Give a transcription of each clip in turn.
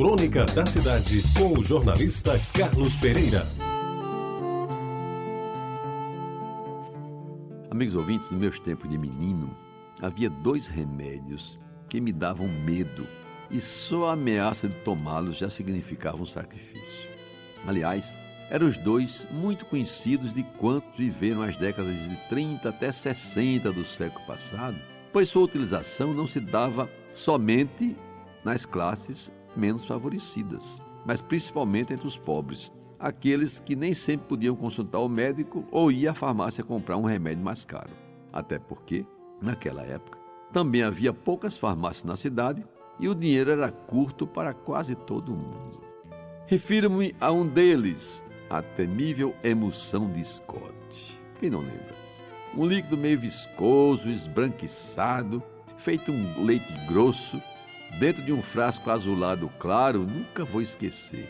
Crônica da Cidade, com o jornalista Carlos Pereira. Amigos ouvintes, nos meus tempos de menino, havia dois remédios que me davam medo e só a ameaça de tomá-los já significava um sacrifício. Aliás, eram os dois muito conhecidos de quantos viveram as décadas de 30 até 60 do século passado, pois sua utilização não se dava somente nas classes menos favorecidas, mas principalmente entre os pobres, aqueles que nem sempre podiam consultar o médico ou ir à farmácia comprar um remédio mais caro. Até porque, naquela época, também havia poucas farmácias na cidade e o dinheiro era curto para quase todo mundo. Refiro-me a um deles, a temível emulsão de Scott. Quem não lembra? Um líquido meio viscoso, esbranquiçado, feito um leite grosso, dentro de um frasco azulado claro, nunca vou esquecer.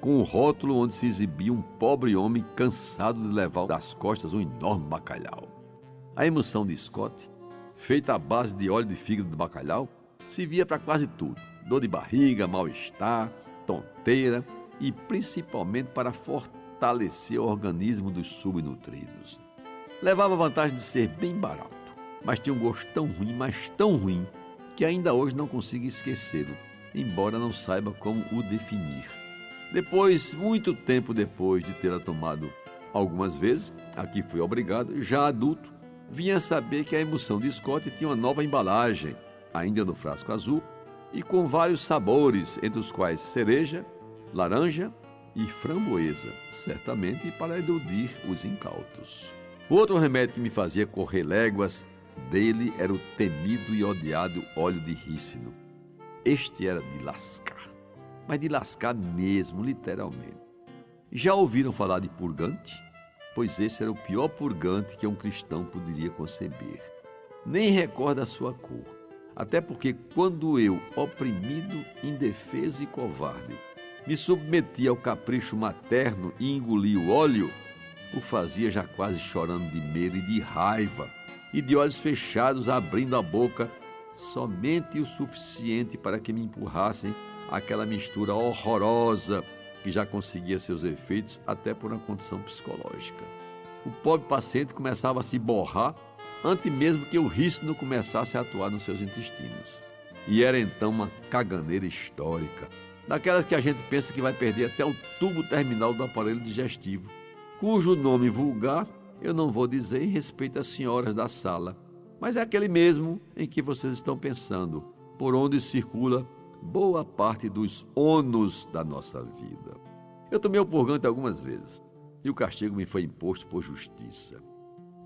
Com um rótulo onde se exibia um pobre homem cansado de levar das costas um enorme bacalhau. A emulsão de Scott, feita à base de óleo de fígado de bacalhau, servia para quase tudo: dor de barriga, mal-estar, tonteira e principalmente para fortalecer o organismo dos subnutridos. Levava a vantagem de ser bem barato, mas tinha um gosto tão ruim, mas tão ruim, que ainda hoje não consigo esquecê-lo, embora não saiba como o definir. Depois, muito tempo depois de tê-la tomado algumas vezes, aqui fui obrigado, já adulto, vinha saber que a emulsão de Scott tinha uma nova embalagem, ainda no frasco azul, e com vários sabores, entre os quais cereja, laranja e framboesa, certamente para iludir os incautos. Outro remédio que me fazia correr léguas dele era o temido e odiado óleo de rícino. Este era de lascar, mas de lascar mesmo, literalmente. Já ouviram falar de purgante? Pois esse era o pior purgante que um cristão poderia conceber. Nem recorda a sua cor, até porque quando eu, oprimido, indefeso e covarde, me submetia ao capricho materno e engolia o óleo, o fazia já quase chorando de medo e de raiva, e de olhos fechados abrindo a boca, somente o suficiente para que me empurrassem aquela mistura horrorosa que já conseguia seus efeitos até por uma condição psicológica. O pobre paciente começava a se borrar antes mesmo que o rícido começasse a atuar nos seus intestinos. E era então uma caganeira histórica, daquelas que a gente pensa que vai perder até o tubo terminal do aparelho digestivo, cujo nome vulgar eu não vou dizer em respeito às senhoras da sala, mas é aquele mesmo em que vocês estão pensando, por onde circula boa parte dos ônus da nossa vida. Eu tomei o purgante algumas vezes e o castigo me foi imposto por justiça.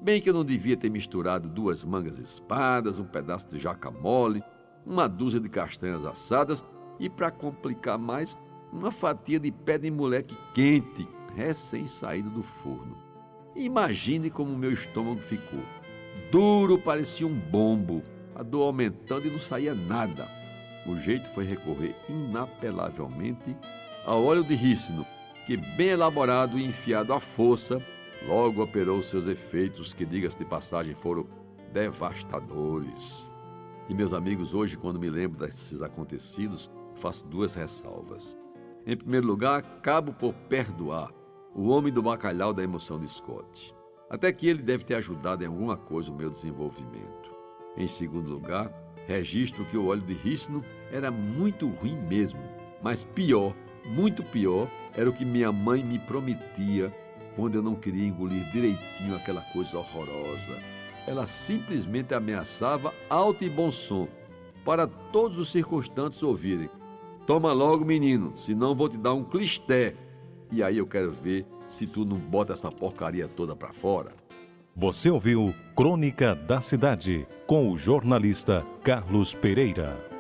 Bem que eu não devia ter misturado duas mangas espadas, um pedaço de jaca mole, uma dúzia de castanhas assadas e, para complicar mais, uma fatia de pé de moleque quente, recém-saído do forno. Imagine como o meu estômago ficou. Duro, parecia um bombo, a dor aumentando e não saía nada. O jeito foi recorrer inapelavelmente ao óleo de rícino, que, bem elaborado e enfiado à força, logo operou seus efeitos, que, diga-se de passagem, foram devastadores. E, meus amigos, hoje, quando me lembro desses acontecidos, faço duas ressalvas. Em primeiro lugar, acabo por perdoar o homem do bacalhau da emoção de Scott. Até que ele deve ter ajudado em alguma coisa o meu desenvolvimento. Em segundo lugar, registro que o óleo de rícino era muito ruim mesmo, mas pior, muito pior, era o que minha mãe me prometia quando eu não queria engolir direitinho aquela coisa horrorosa. Ela simplesmente ameaçava alto e bom som, para todos os circunstantes ouvirem. Toma logo, menino, senão vou te dar um clisté. E aí eu quero ver se tu não bota essa porcaria toda pra fora. Você ouviu Crônica da Cidade com o jornalista Carlos Pereira.